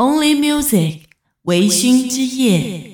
Only Music，微醺之夜。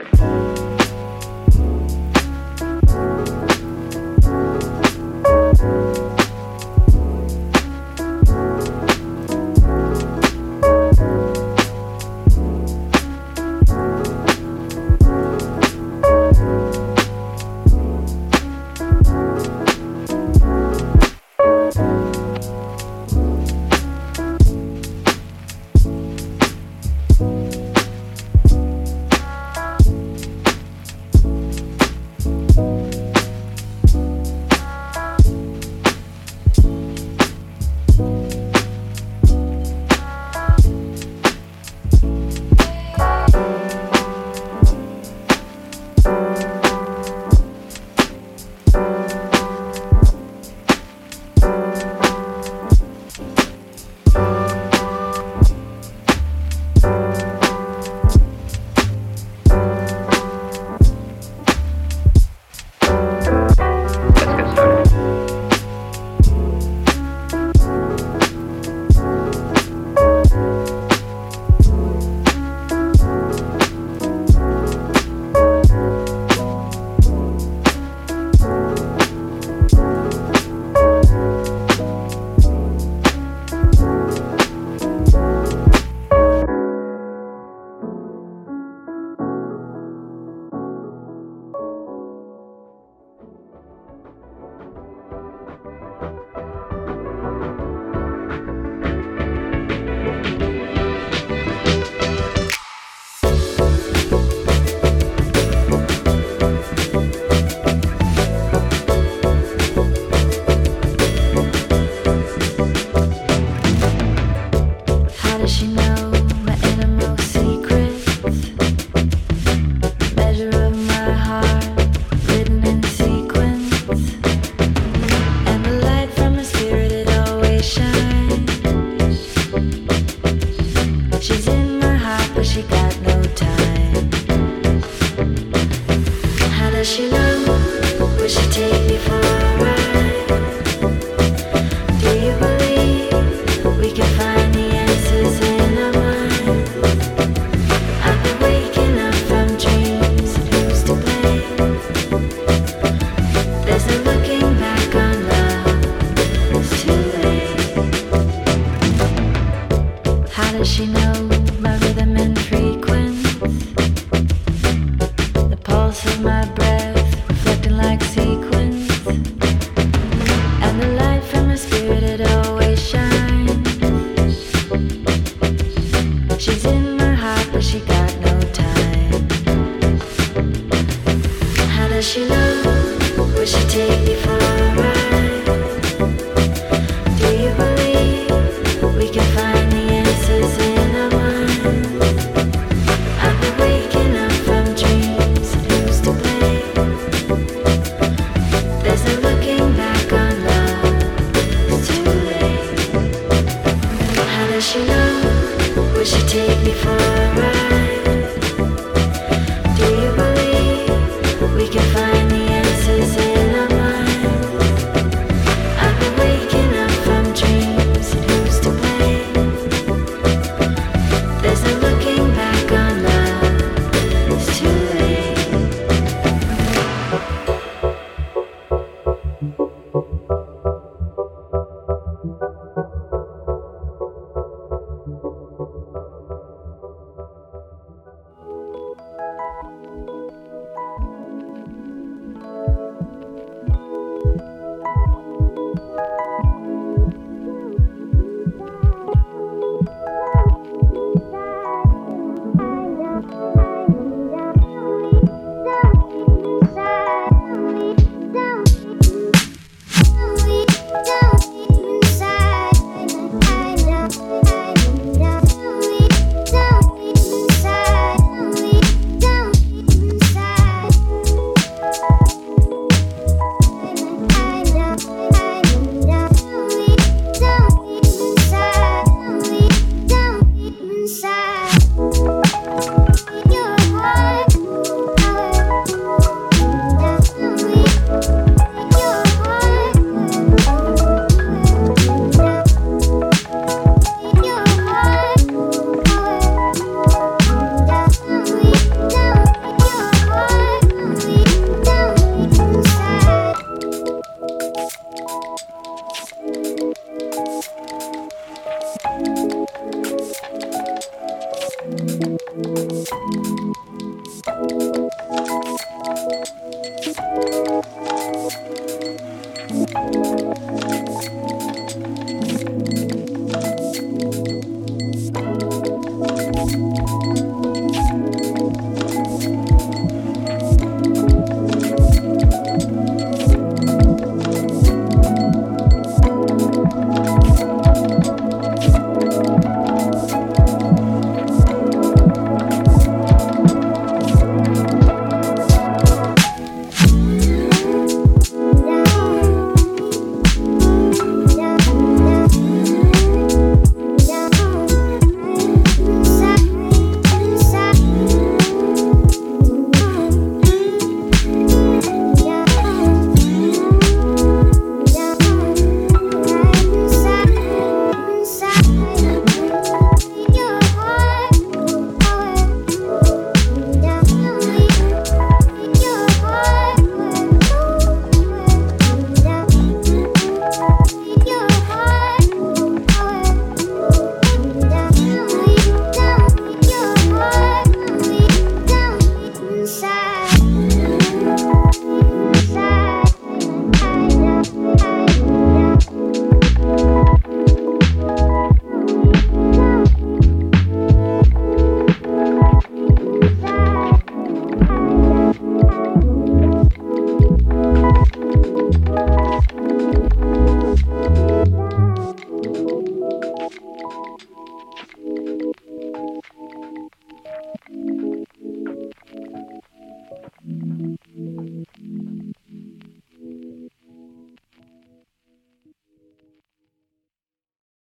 episode.